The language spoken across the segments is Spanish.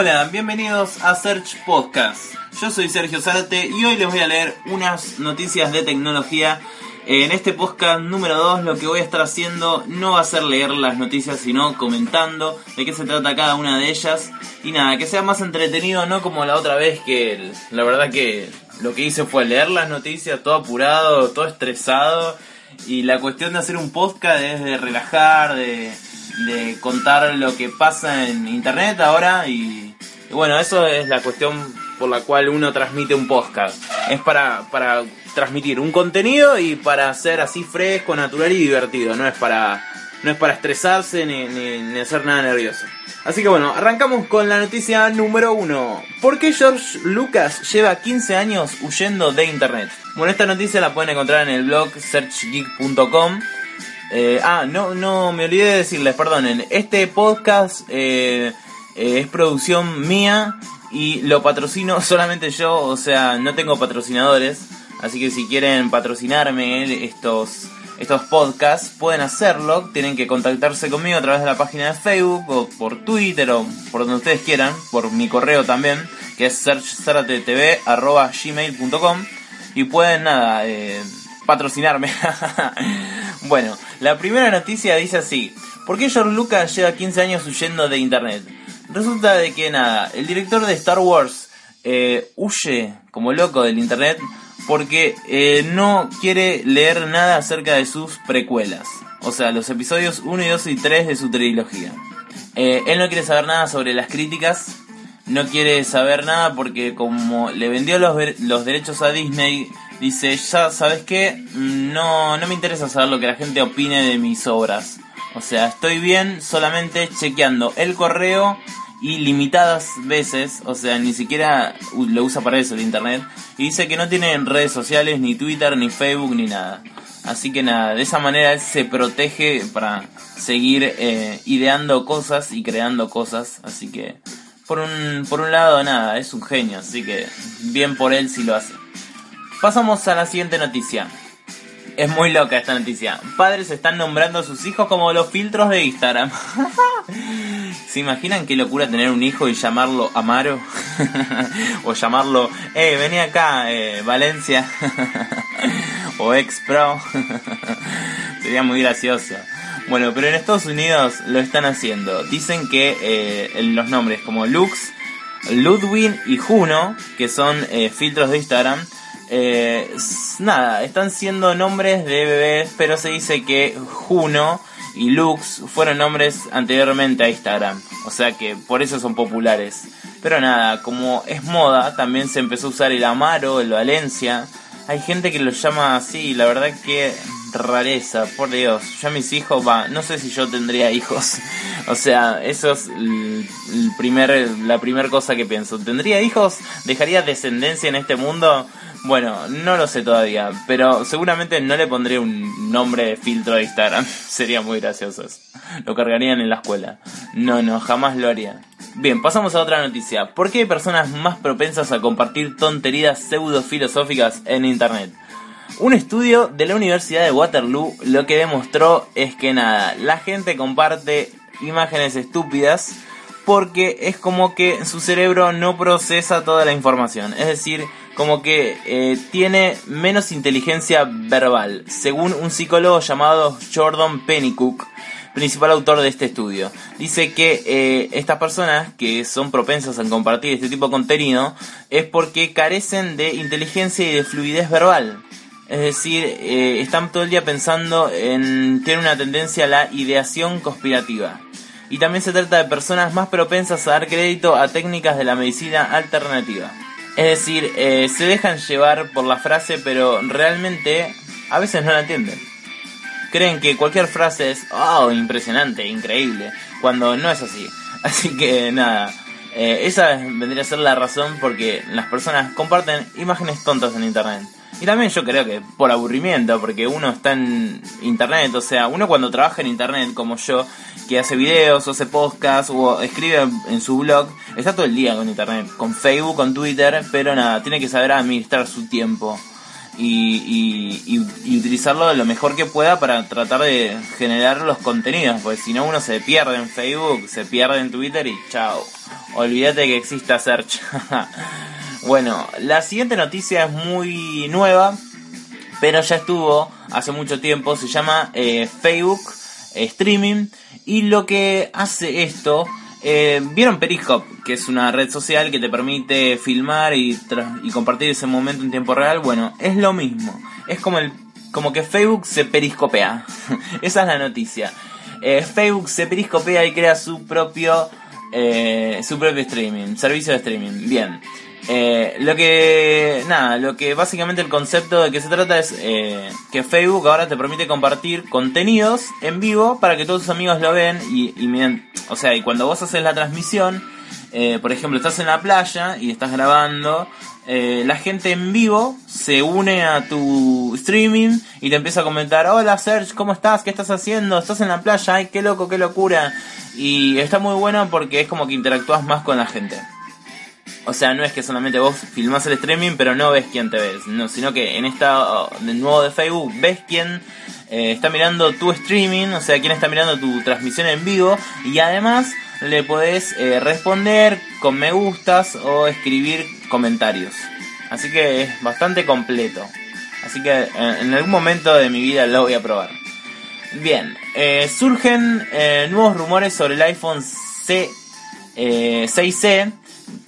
Hola, bienvenidos a Search Podcast. Yo soy Sergio Zárate y hoy les voy a leer unas noticias de tecnología. En este podcast número 2 lo que voy a estar haciendo no va a ser leer las noticias, sino comentando de qué se trata cada una de ellas. Y nada, que sea más entretenido, no como la otra vez que la verdad que lo que hice fue leer las noticias todo apurado, todo estresado. Y la cuestión de hacer un podcast es de relajar, de, de contar lo que pasa en internet ahora. Y, y bueno, eso es la cuestión por la cual uno transmite un podcast. Es para, para transmitir un contenido y para ser así fresco, natural y divertido. No es para, no es para estresarse ni, ni, hacer nada nervioso. Así que bueno, arrancamos con la noticia número uno. ¿Por qué George Lucas lleva 15 años huyendo de internet? Bueno, esta noticia la pueden encontrar en el blog searchgeek.com. Eh, ah, no, no, me olvidé de decirles, perdonen. Este podcast eh, eh, es producción mía y lo patrocino solamente yo, o sea, no tengo patrocinadores. Así que si quieren patrocinarme estos, estos podcasts, pueden hacerlo. Tienen que contactarse conmigo a través de la página de Facebook o por Twitter o por donde ustedes quieran, por mi correo también, que es searchzaratetv.gmail.com y pueden, nada, eh, patrocinarme. bueno, la primera noticia dice así. ¿Por qué George Lucas lleva 15 años huyendo de Internet? Resulta de que, nada, el director de Star Wars eh, huye como loco del Internet porque eh, no quiere leer nada acerca de sus precuelas. O sea, los episodios 1 y 2 y 3 de su trilogía. Eh, él no quiere saber nada sobre las críticas. No quiere saber nada porque como le vendió los, los derechos a Disney, dice, ya sabes qué, no, no me interesa saber lo que la gente opine de mis obras. O sea, estoy bien solamente chequeando el correo y limitadas veces, o sea, ni siquiera lo usa para eso el internet, y dice que no tiene redes sociales, ni Twitter, ni Facebook, ni nada. Así que nada, de esa manera él se protege para seguir eh, ideando cosas y creando cosas, así que por un, por un lado nada, es un genio, así que bien por él si lo hace. Pasamos a la siguiente noticia. Es muy loca esta noticia. Padres están nombrando a sus hijos como los filtros de Instagram. ¿Se imaginan qué locura tener un hijo y llamarlo Amaro? o llamarlo, eh, vení acá, eh, Valencia. o ex pro. Sería muy gracioso. Bueno, pero en Estados Unidos lo están haciendo. Dicen que eh, los nombres como Lux, Ludwig y Juno, que son eh, filtros de Instagram, eh, nada, están siendo nombres de bebés, pero se dice que Juno y Lux fueron nombres anteriormente a Instagram, o sea que por eso son populares. Pero nada, como es moda, también se empezó a usar el Amaro, el Valencia. Hay gente que lo llama así, la verdad que rareza, por Dios. Ya mis hijos, va, no sé si yo tendría hijos. O sea, eso es el primer, la primera cosa que pienso. ¿Tendría hijos? ¿Dejaría descendencia en este mundo? Bueno, no lo sé todavía, pero seguramente no le pondría un nombre de filtro de Instagram. Sería muy gracioso eso. Lo cargarían en la escuela. No, no, jamás lo haría. Bien, pasamos a otra noticia. ¿Por qué hay personas más propensas a compartir tonterías pseudo-filosóficas en Internet? Un estudio de la Universidad de Waterloo lo que demostró es que nada, la gente comparte imágenes estúpidas porque es como que su cerebro no procesa toda la información. Es decir, como que eh, tiene menos inteligencia verbal, según un psicólogo llamado Jordan Pennycook, principal autor de este estudio. Dice que eh, estas personas que son propensas a compartir este tipo de contenido es porque carecen de inteligencia y de fluidez verbal. Es decir, eh, están todo el día pensando en tener una tendencia a la ideación conspirativa. Y también se trata de personas más propensas a dar crédito a técnicas de la medicina alternativa. Es decir, eh, se dejan llevar por la frase, pero realmente a veces no la entienden. Creen que cualquier frase es, oh, impresionante, increíble, cuando no es así. Así que nada, eh, esa vendría a ser la razón porque las personas comparten imágenes tontas en internet. Y también yo creo que por aburrimiento, porque uno está en internet, o sea, uno cuando trabaja en internet como yo, que hace videos, o hace podcast, o escribe en su blog, está todo el día con internet, con Facebook, con Twitter, pero nada, tiene que saber administrar su tiempo. Y, y, y, y utilizarlo lo mejor que pueda para tratar de generar los contenidos, porque si no uno se pierde en Facebook, se pierde en Twitter y chao. Olvídate que exista Search. bueno, la siguiente noticia es muy nueva, pero ya estuvo hace mucho tiempo. Se llama eh, Facebook Streaming. Y lo que hace esto eh, ¿Vieron Periscope? Que es una red social que te permite filmar y, y, compartir ese momento en tiempo real. Bueno, es lo mismo. Es como, el, como que Facebook se periscopea. Esa es la noticia. Eh, Facebook se periscopea y crea su propio, eh, su propio streaming, servicio de streaming. Bien. Eh, lo que, nada, lo que básicamente el concepto de que se trata es eh, que Facebook ahora te permite compartir contenidos en vivo para que todos tus amigos lo ven y, y o sea, y cuando vos haces la transmisión, eh, por ejemplo, estás en la playa y estás grabando, la gente en vivo se une a tu streaming y te empieza a comentar, hola Serge, ¿cómo estás? ¿Qué estás haciendo? ¿Estás en la playa? ¡Ay, qué loco, qué locura! Y está muy bueno porque es como que interactúas más con la gente. O sea, no es que solamente vos filmás el streaming, pero no ves quién te ves, no, sino que en esta de nuevo de Facebook ves quién eh, está mirando tu streaming, o sea, quién está mirando tu transmisión en vivo y además le podés eh, responder con me gustas o escribir comentarios. Así que es bastante completo. Así que eh, en algún momento de mi vida lo voy a probar. Bien, surgen nuevos rumores sobre el iPhone C 6C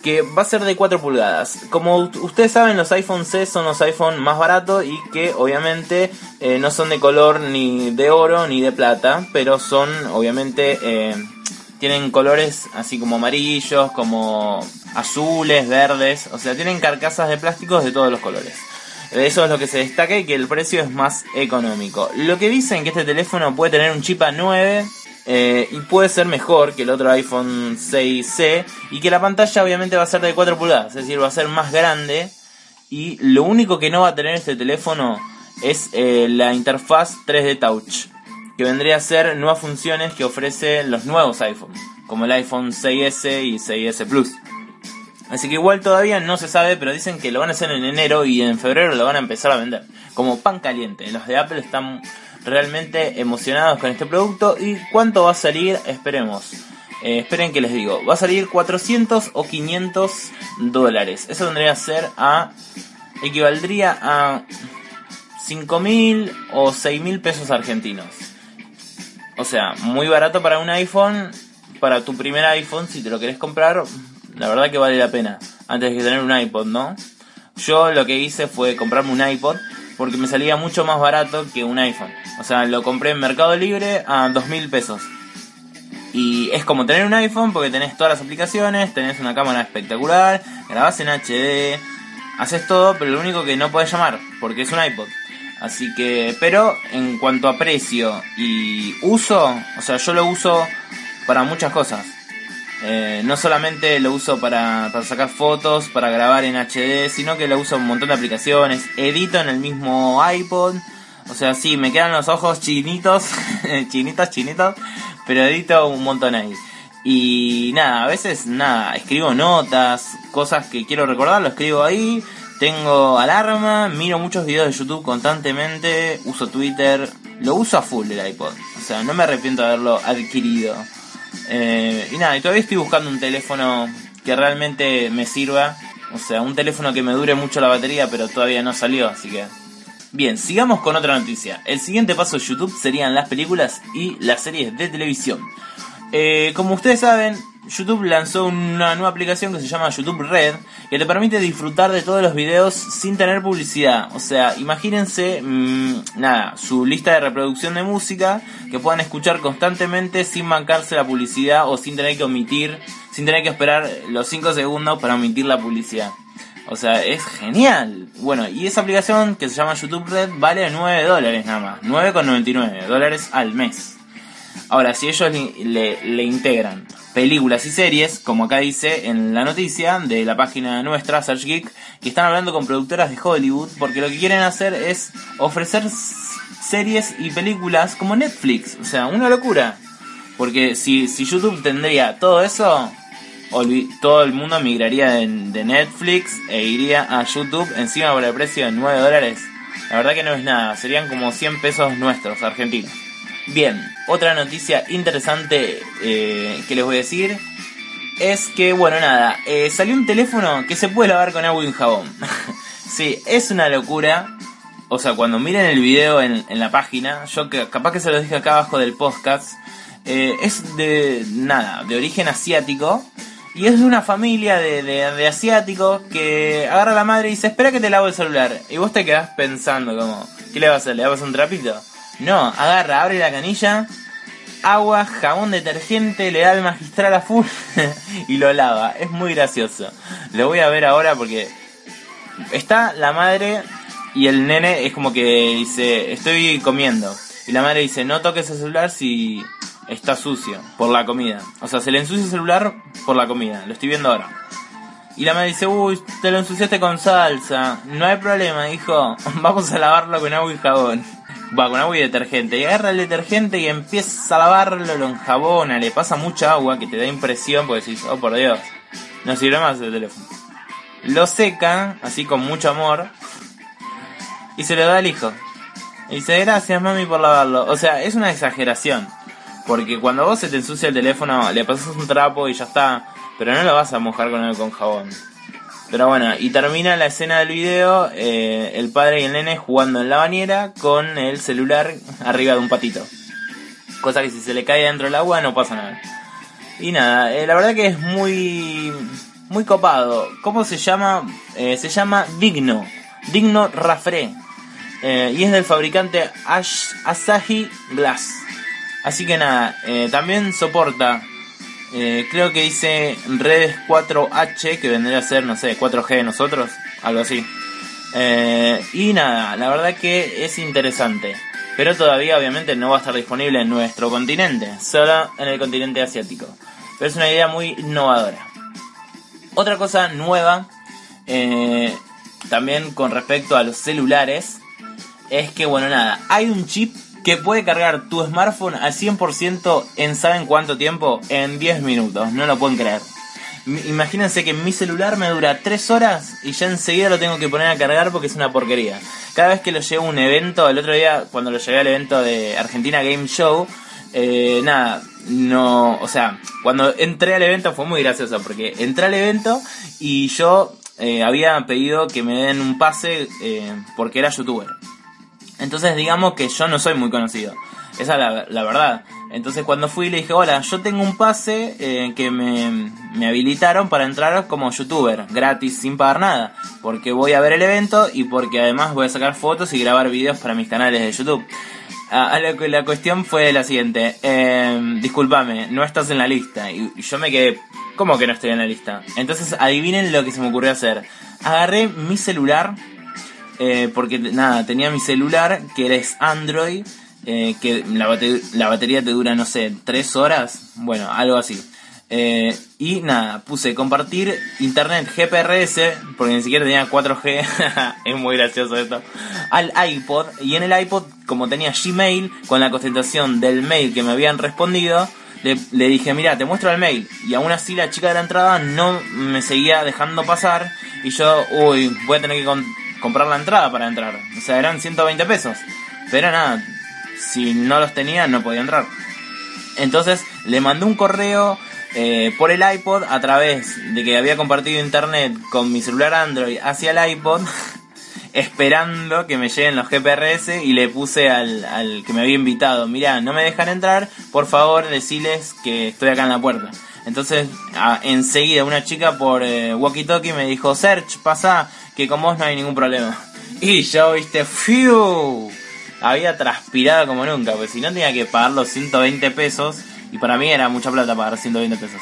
que va a ser de 4 pulgadas. Como ustedes saben, los iPhone C son los iPhone más baratos y que obviamente eh, no son de color ni de oro ni de plata, pero son obviamente eh, tienen colores así como amarillos, como azules, verdes, o sea, tienen carcasas de plásticos de todos los colores. Eso es lo que se destaca y que el precio es más económico. Lo que dicen que este teléfono puede tener un chip A9 eh, y puede ser mejor que el otro iPhone 6C y que la pantalla obviamente va a ser de 4 pulgadas, es decir, va a ser más grande y lo único que no va a tener este teléfono es eh, la interfaz 3D Touch, que vendría a ser nuevas funciones que ofrecen los nuevos iPhones, como el iPhone 6S y 6S Plus. Así que igual todavía no se sabe, pero dicen que lo van a hacer en enero y en febrero lo van a empezar a vender. Como pan caliente. Los de Apple están realmente emocionados con este producto. ¿Y cuánto va a salir? Esperemos. Eh, esperen que les digo. Va a salir 400 o 500 dólares. Eso tendría a ser a... Equivaldría a 5.000 o 6.000 pesos argentinos. O sea, muy barato para un iPhone. Para tu primer iPhone, si te lo querés comprar, la verdad que vale la pena. Antes que tener un iPod, ¿no? Yo lo que hice fue comprarme un iPod porque me salía mucho más barato que un iPhone. O sea, lo compré en Mercado Libre a dos mil pesos. Y es como tener un iPhone porque tenés todas las aplicaciones, tenés una cámara espectacular, grabás en HD, haces todo, pero lo único que no podés llamar, porque es un iPod. Así que, pero en cuanto a precio y uso, o sea, yo lo uso para muchas cosas. Eh, no solamente lo uso para, sacar fotos, para grabar en HD, sino que lo uso en un montón de aplicaciones. Edito en el mismo iPod. O sea, sí, me quedan los ojos chinitos, chinitos, chinitos, pero edito un montón ahí. Y nada, a veces nada, escribo notas, cosas que quiero recordar, lo escribo ahí. Tengo alarma, miro muchos videos de YouTube constantemente, uso Twitter, lo uso a full el iPod. O sea, no me arrepiento de haberlo adquirido. Eh, y nada, y todavía estoy buscando un teléfono que realmente me sirva. O sea, un teléfono que me dure mucho la batería, pero todavía no salió, así que... Bien, sigamos con otra noticia. El siguiente paso de YouTube serían las películas y las series de televisión. Eh, como ustedes saben, YouTube lanzó una nueva aplicación que se llama YouTube Red, que te permite disfrutar de todos los videos sin tener publicidad. O sea, imagínense, mm, nada, su lista de reproducción de música que puedan escuchar constantemente sin mancarse la publicidad o sin tener que omitir, sin tener que esperar los 5 segundos para omitir la publicidad. O sea, es genial. Bueno, y esa aplicación que se llama YouTube Red vale 9 dólares nada más. 9,99 dólares al mes. Ahora, si ellos le, integran películas y series, como acá dice en la noticia de la página nuestra, Search Geek, que están hablando con productoras de Hollywood, porque lo que quieren hacer es ofrecer series y películas como Netflix. O sea, una locura. Porque si, si YouTube tendría todo eso, todo el mundo migraría de, de, Netflix e iría a YouTube encima por el precio de 9 dólares. La verdad que no es nada, serían como 100 pesos nuestros, argentinos. Bien, otra noticia interesante eh, que les voy a decir es que, bueno, nada, eh, salió un teléfono que se puede lavar con agua y un jabón. sí, es una locura. O sea, cuando miren el video en, la página, yo que, capaz que se lo dije acá abajo del podcast, eh, es de nada, de origen asiático. Y es de una familia de, de, asiáticos que agarra a la madre y dice, espera que te lavo el celular. Y vos te quedás pensando como, ¿qué le va a hacer? ¿Le va a pasar un trapito? No, agarra, abre la canilla, agua, jabón detergente, le da el magistral a full y lo lava. Es muy gracioso. Lo voy a ver ahora porque está la madre y el nene es como que dice, estoy comiendo. Y la madre dice, no toques el celular si está sucio por la comida. O sea, se le ensucia el celular por la comida. Lo estoy viendo ahora. Y la madre dice, uy, te lo ensuciaste con salsa. No hay problema, hijo. Vamos a lavarlo con agua y jabón va con agua y detergente. Y agarra el detergente y empieza a lavarlo, lo enjabona, le pasa mucha agua que te da impresión porque decís, oh por Dios, no sirve más el teléfono. Lo seca, así con mucho amor, y se lo da al hijo. Y dice, gracias mami por lavarlo. O sea, es una exageración. Porque cuando vos se te ensucia el teléfono, le pasas un trapo y ya está. Pero no lo vas a mojar con el con jabón. Pero bueno, y termina la escena del video, eh, el padre y el nene jugando en la bañera con el celular arriba de un patito. Cosa que si se le cae dentro del agua no pasa nada. Y nada, eh, la verdad que es muy muy copado. ¿Cómo se llama? Eh, se llama Digno. Digno Rafre. y es del fabricante Ash Asahi Glass. Así que nada, también soporta eh, creo que dice redes 4H, que vendría a ser, no sé, 4G de nosotros, algo así. Eh, y nada, la verdad que es interesante. Pero todavía obviamente no va a estar disponible en nuestro continente, solo en el continente asiático. Pero es una idea muy innovadora. Otra cosa nueva, eh, también con respecto a los celulares, es que, bueno, nada, hay un chip que puede cargar tu smartphone al 100% en ¿saben cuánto tiempo? En 10 minutos, no lo pueden creer. Imagínense que mi celular me dura 3 horas y ya enseguida lo tengo que poner a cargar porque es una porquería. Cada vez que lo llevo a un evento, el otro día cuando lo llevé al evento de Argentina Game Show, eh, nada, no, o sea, cuando entré al evento fue muy gracioso porque entré al evento y yo eh, había pedido que me den un pase eh, porque era youtuber. Entonces digamos que yo no soy muy conocido. Esa es la, verdad. Entonces cuando fui le dije, hola, yo tengo un pase eh, que me, me, habilitaron para entrar como youtuber, gratis, sin pagar nada. Porque voy a ver el evento y porque además voy a sacar fotos y grabar vídeos para mis canales de YouTube. Ah, la, la, cuestión fue la siguiente, eh, discúlpame, no estás en la lista. Y, yo me quedé, ¿cómo que no estoy en la lista? Entonces adivinen lo que se me ocurrió hacer. Agarré mi celular, eh, porque nada, tenía mi celular que es Android, eh, que la, batería te dura, no sé, 3 horas, bueno, algo así. Eh, y nada, puse compartir internet GPRS, porque ni siquiera tenía 4G, es muy gracioso esto, al iPod. Y en el iPod, como tenía Gmail, con la concentración del mail que me habían respondido, le, dije, mira, te muestro el mail. Y aún así la chica de la entrada no me seguía dejando pasar. Y yo, uy, voy a tener que comprar la entrada para entrar. O sea, eran 120 pesos. Pero nada, si no los tenía no podía entrar. Entonces le mandé un correo eh, por el iPod a través de que había compartido internet con mi celular Android hacia el iPod, esperando que me lleguen los GPRS y le puse al, al que me había invitado, mira, no me dejan entrar, por favor deciles que estoy acá en la puerta. Entonces, enseguida una chica por eh, walkie talkie me dijo, Search, pasa, que con vos no hay ningún problema. Y yo, viste, ¡fiu! Había transpirado como nunca, pues si no tenía que pagar los 120 pesos, y para mí era mucha plata pagar 120 pesos.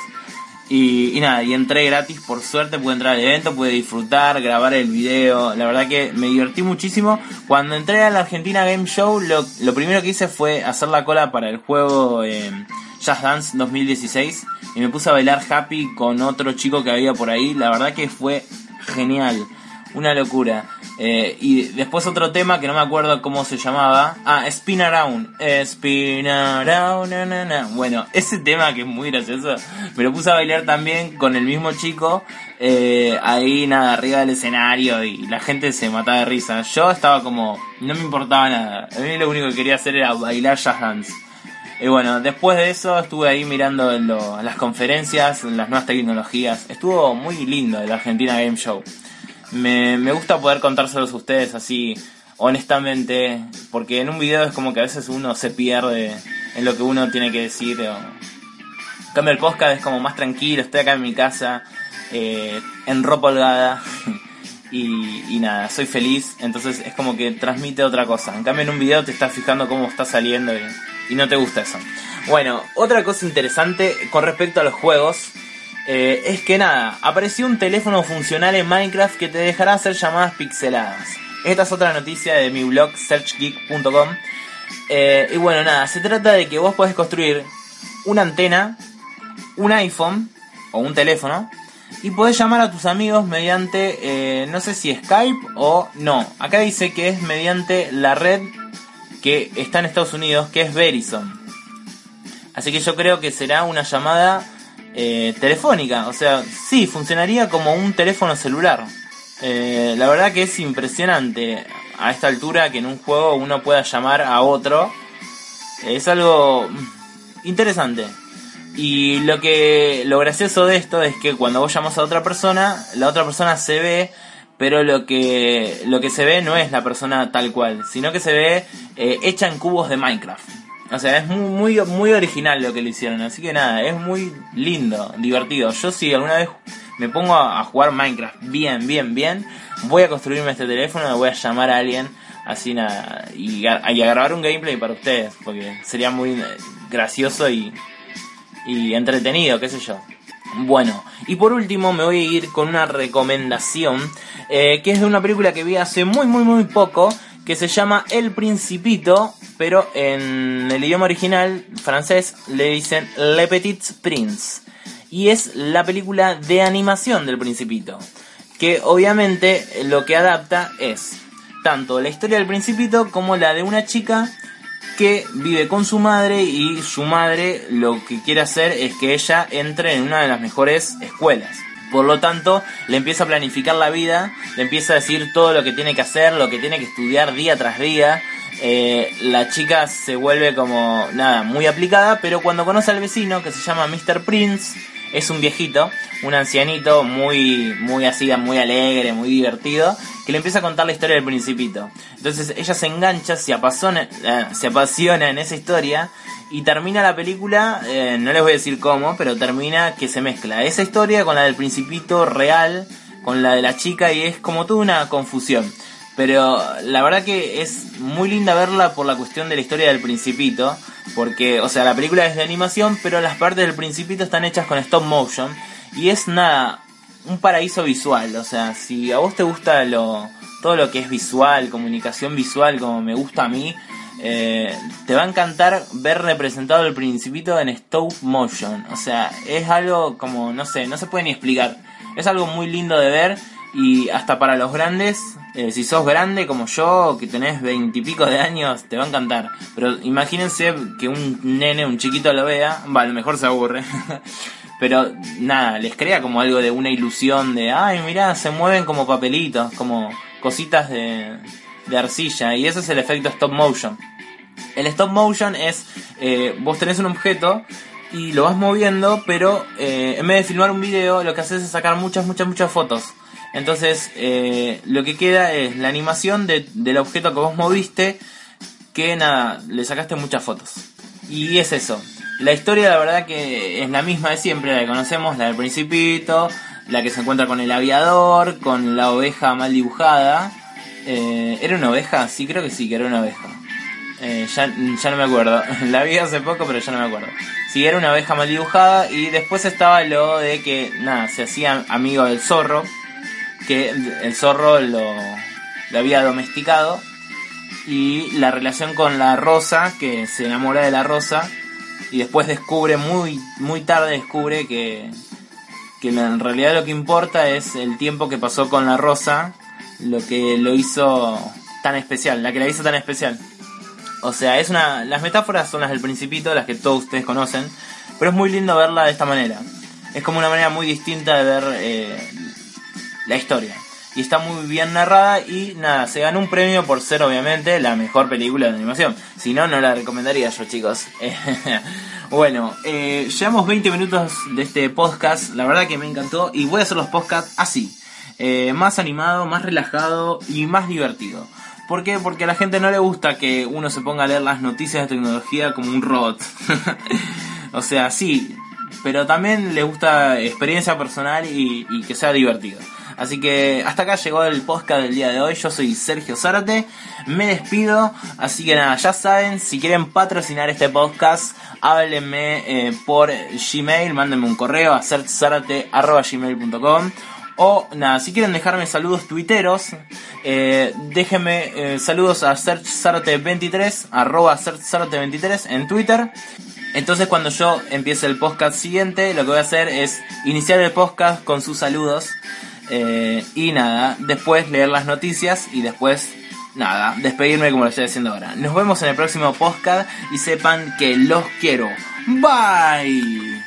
Y, nada, y entré gratis, por suerte pude entrar al evento, pude disfrutar, grabar el video, la verdad que me divertí muchísimo. Cuando entré a la Argentina Game Show, lo, lo primero que hice fue hacer la cola para el juego eh, Just Dance 2016 y me puse a bailar happy con otro chico que había por ahí, la verdad que fue genial una locura. Eh, y después otro tema que no me acuerdo cómo se llamaba. Ah, Spin Around. Spin Around. Bueno, ese tema que es muy gracioso. Me lo puse a bailar también con el mismo chico. Eh, ahí nada, arriba del escenario. Y la gente se mataba de risa. Yo estaba como. No me importaba nada. A mí lo único que quería hacer era bailar jazz dance. Y bueno, después de eso estuve ahí mirando las conferencias, las nuevas tecnologías. Estuvo muy lindo el Argentina Game Show. Me, me gusta poder contárselos a ustedes así honestamente, porque en un video es como que a veces uno se pierde en lo que uno tiene que decir. En cambio el podcast es como más tranquilo, estoy acá en mi casa, eh, en ropa holgada. Y, nada, soy feliz, entonces es como que transmite otra cosa. En cambio en un video te estás fijando cómo está saliendo y, no te gusta eso. Bueno, otra cosa interesante con respecto a los juegos eh, es que nada, apareció un teléfono funcional en Minecraft que te dejará hacer llamadas pixeladas. Esta es otra noticia de mi blog searchgeek.com. Eh, y bueno, nada, se trata de que vos podés construir una antena, un iPhone o un teléfono y podés llamar a tus amigos mediante, eh, no sé si Skype o no. Acá dice que es mediante la red que está en Estados Unidos, que es Verizon. Así que yo creo que será una llamada eh, telefónica. O sea, sí, funcionaría como un teléfono celular. Eh, la verdad que es impresionante a esta altura que en un juego uno pueda llamar a otro. Es algo interesante. Y lo que lo gracioso de esto es que cuando vos llamas a otra persona, la otra persona se ve, pero lo que lo que se ve no es la persona tal cual, sino que se ve eh, hecha en cubos de Minecraft. O sea, es muy, muy muy original lo que lo hicieron, así que nada, es muy lindo, divertido. Yo si alguna vez me pongo a, jugar Minecraft bien, bien, bien, voy a construirme este teléfono, voy a llamar a alguien así nada y a, y a grabar un gameplay para ustedes, porque sería muy eh, gracioso y y entretenido, qué sé yo. Bueno, y por último me voy a ir con una recomendación eh, que es de una película que vi hace muy muy muy poco que se llama El Principito, pero en el idioma original francés le dicen Le Petit Prince. Y es la película de animación del Principito, que obviamente lo que adapta es tanto la historia del Principito como la de una chica que vive con su madre y su madre lo que quiere hacer es que ella entre en una de las mejores escuelas. Por lo tanto, le empieza a planificar la vida, le empieza a decir todo lo que tiene que hacer, lo que tiene que estudiar día tras día. Eh, la chica se vuelve como, nada, muy aplicada, pero cuando conoce al vecino, que se llama Mr. Prince, es un viejito, un ancianito muy, muy así, muy alegre, muy divertido, que le empieza a contar la historia del principito. Entonces ella se engancha, se apasiona, eh, se apasiona en esa historia y termina la película, eh, no les voy a decir cómo, pero termina que se mezcla esa historia con la del principito real, con la de la chica y es como toda una confusión. Pero la verdad que es muy linda verla por la cuestión de la historia del principito. Porque, o sea, la película es de animación, pero las partes del principito están hechas con stop motion. Y es nada, un paraíso visual. O sea, si a vos te gusta lo, todo lo que es visual, comunicación visual, como me gusta a mí, eh, te va a encantar ver representado el principito en stop motion. O sea, es algo como, no sé, no se puede ni explicar. Es algo muy lindo de ver y hasta para los grandes, eh, si sos grande como yo, que tenés veintipico de años, te va a encantar. Pero imagínense que un nene, un chiquito lo vea, va, a lo mejor se aburre. Pero nada, les crea como algo de una ilusión de, ay, mirá, se mueven como papelitos, como cositas de, de arcilla. Y ese es el efecto stop motion. El stop motion es, eh, vos tenés un objeto y lo vas moviendo, pero eh, en vez de filmar un video, lo que haces es sacar muchas, muchas, muchas fotos. Entonces, eh, lo que queda es la animación del objeto que vos moviste, que nada, le sacaste muchas fotos. Y es eso. La historia, la verdad, que es la misma de siempre, la que conocemos, la del Principito, la que se encuentra con el aviador, con la oveja mal dibujada. Eh, ¿Era una oveja? Sí, creo que sí, que era una oveja. Eh, ya, ya no me acuerdo. La vi hace poco, pero ya no me acuerdo. Sí, era una oveja mal dibujada. Y después estaba lo de que, nada, se hacía amigo del zorro que el zorro lo, había domesticado y la relación con la rosa, que se enamora de la rosa y después descubre muy, muy tarde descubre que, que en realidad lo que importa es el tiempo que pasó con la rosa, lo que lo hizo tan especial, la que la hizo tan especial. O sea, es una. Las metáforas son las del principito, las que todos ustedes conocen, pero es muy lindo verla de esta manera. Es como una manera muy distinta de ver eh, la historia. y está muy bien narrada y nada, se ganó un premio por ser obviamente la mejor película de animación. Si no, no la recomendaría yo chicos. bueno, eh, llevamos 20 minutos de este podcast, la verdad que me encantó y voy a hacer los podcasts así. Eh, más animado, más relajado y más divertido. ¿Por qué? Porque a la gente no le gusta que uno se ponga a leer las noticias de tecnología como un robot. o sea, sí, pero también le gusta experiencia personal y, que sea divertido. Así que hasta acá llegó el podcast del día de hoy. Yo soy Sergio Zárate. Me despido. Así que nada, ya saben, si quieren patrocinar este podcast, háblenme eh, por Gmail, mándenme un correo a sertzarate.gmail.com o nada, si quieren dejarme saludos tuiteros, eh, déjenme eh, saludos a searchzarte23, arroba searchzarte23 en Twitter. Entonces cuando yo empiece el podcast siguiente, lo que voy a hacer es iniciar el podcast con sus saludos. Eh, y nada, después leer las noticias y después, nada, despedirme como lo estoy haciendo ahora. Nos vemos en el próximo podcast y sepan que los quiero. Bye.